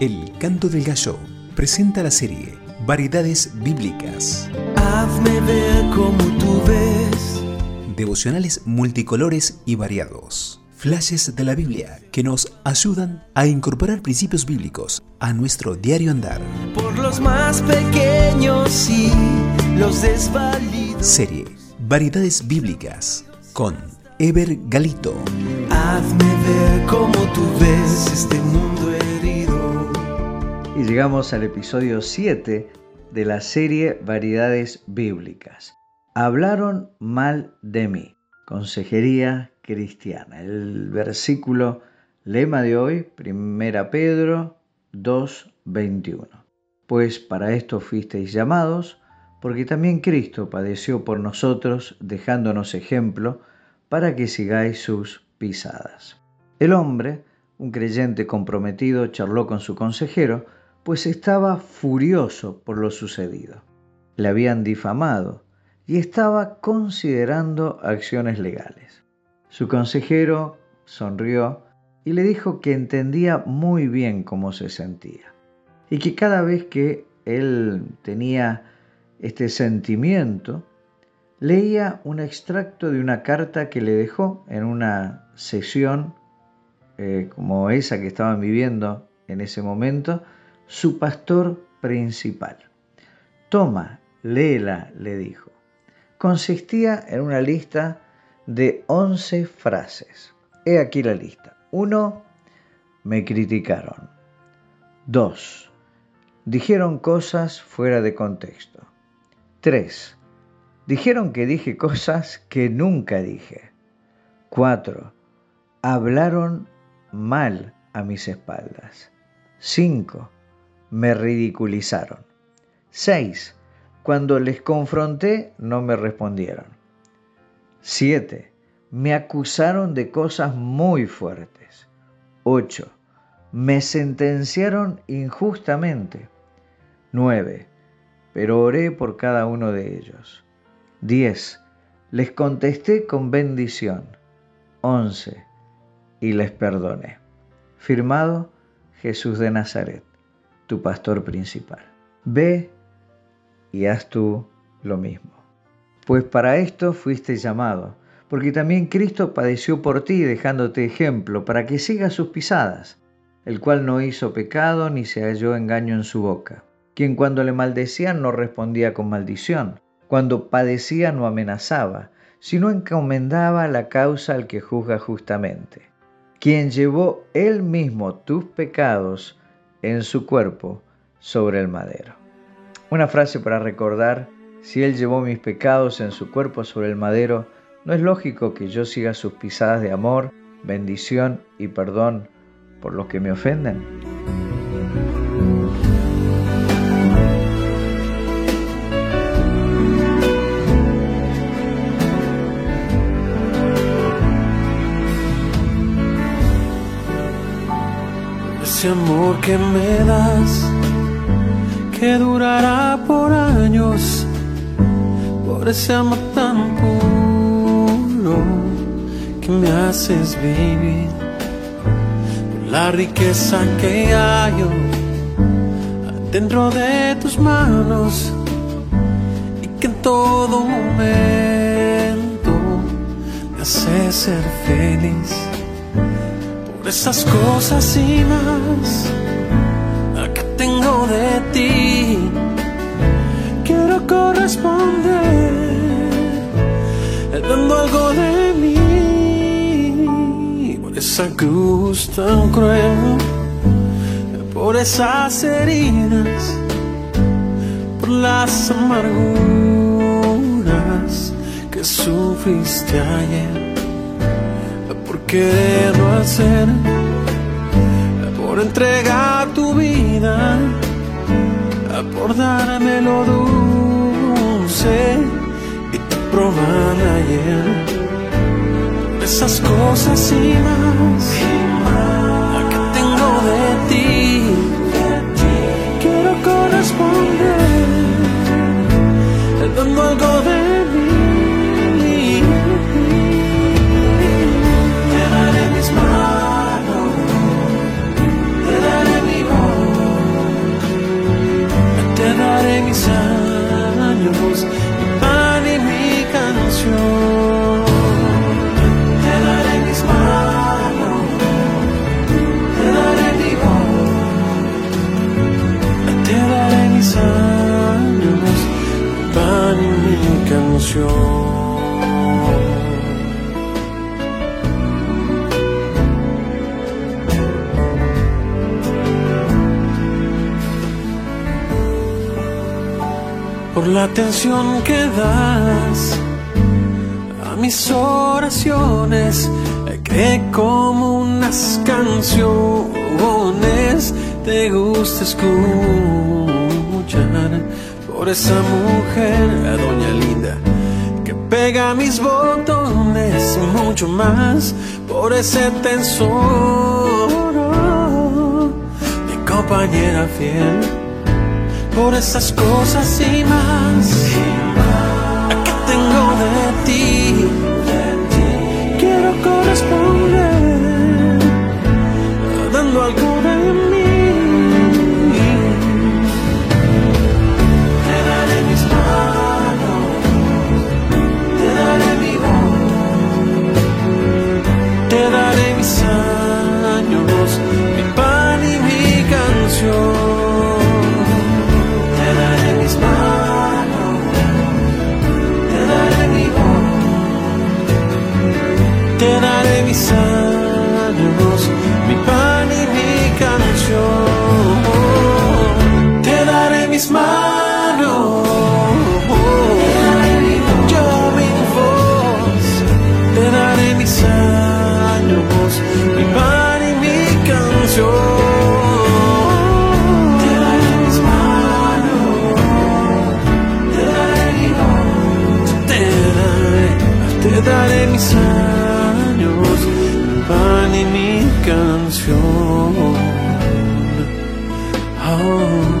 El Canto del Gallo presenta la serie Variedades Bíblicas. Hazme ver como tú ves. Devocionales multicolores y variados. Flashes de la Biblia que nos ayudan a incorporar principios bíblicos a nuestro diario andar. Por los más pequeños y los desvalidos. Serie Variedades Bíblicas con Ever Galito. Hazme ver como tú ves este mundo herido. Y llegamos al episodio 7 de la serie Variedades Bíblicas. Hablaron mal de mí. Consejería cristiana. El versículo lema de hoy, 1 Pedro 2:21. Pues para esto fuisteis llamados, porque también Cristo padeció por nosotros, dejándonos ejemplo, para que sigáis sus pisadas. El hombre, un creyente comprometido, charló con su consejero, pues estaba furioso por lo sucedido. Le habían difamado y estaba considerando acciones legales. Su consejero sonrió y le dijo que entendía muy bien cómo se sentía y que cada vez que él tenía este sentimiento, leía un extracto de una carta que le dejó en una sesión eh, como esa que estaban viviendo en ese momento, su pastor principal. Toma, léela, le dijo. Consistía en una lista de 11 frases. He aquí la lista. 1. Me criticaron. 2. Dijeron cosas fuera de contexto. 3. Dijeron que dije cosas que nunca dije. 4. Hablaron mal a mis espaldas. 5. Me ridiculizaron. 6. Cuando les confronté no me respondieron. 7. Me acusaron de cosas muy fuertes. 8. Me sentenciaron injustamente. 9. Pero oré por cada uno de ellos. 10. Les contesté con bendición. 11. Y les perdoné. Firmado Jesús de Nazaret, tu pastor principal. Ve y haz tú lo mismo. Pues para esto fuiste llamado, porque también Cristo padeció por ti dejándote ejemplo, para que sigas sus pisadas, el cual no hizo pecado ni se halló engaño en su boca, quien cuando le maldecían no respondía con maldición cuando padecía no amenazaba, sino encomendaba la causa al que juzga justamente, quien llevó él mismo tus pecados en su cuerpo sobre el madero. Una frase para recordar, si él llevó mis pecados en su cuerpo sobre el madero, ¿no es lógico que yo siga sus pisadas de amor, bendición y perdón por los que me ofenden? Ese amor que me das, que durará por años, por ese amor tan puro que me haces vivir, por la riqueza que hay dentro de tus manos y que en todo momento me hace ser feliz esas cosas y más. Que tengo de ti. Quiero corresponder dando algo de mí. Por esa cruz tan cruel, por esas heridas, por las amarguras que sufriste ayer quererlo hacer, por entregar tu vida, por darme lo dulce y tu probar ayer. Esas cosas y más Por la atención que das a mis oraciones, que como unas canciones te gusta escuchar. Por esa mujer, la doña linda pega mis botones y mucho más por ese tesoro, mi compañera fiel, por esas cosas y más que tengo de ti. Quiero corresponder te daré mis años, mi pan y mi canción. Te daré mis manos, te daré mi voz, te daré mis años, mi pan y mi canción. Te daré mis manos, mis años, mi pan y mi canción. Oh.